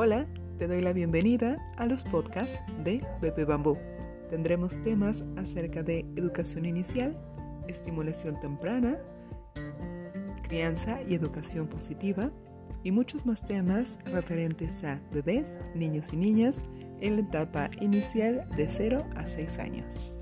Hola, te doy la bienvenida a los podcasts de Bebé Bambú. Tendremos temas acerca de educación inicial, estimulación temprana, crianza y educación positiva y muchos más temas referentes a bebés, niños y niñas en la etapa inicial de 0 a 6 años.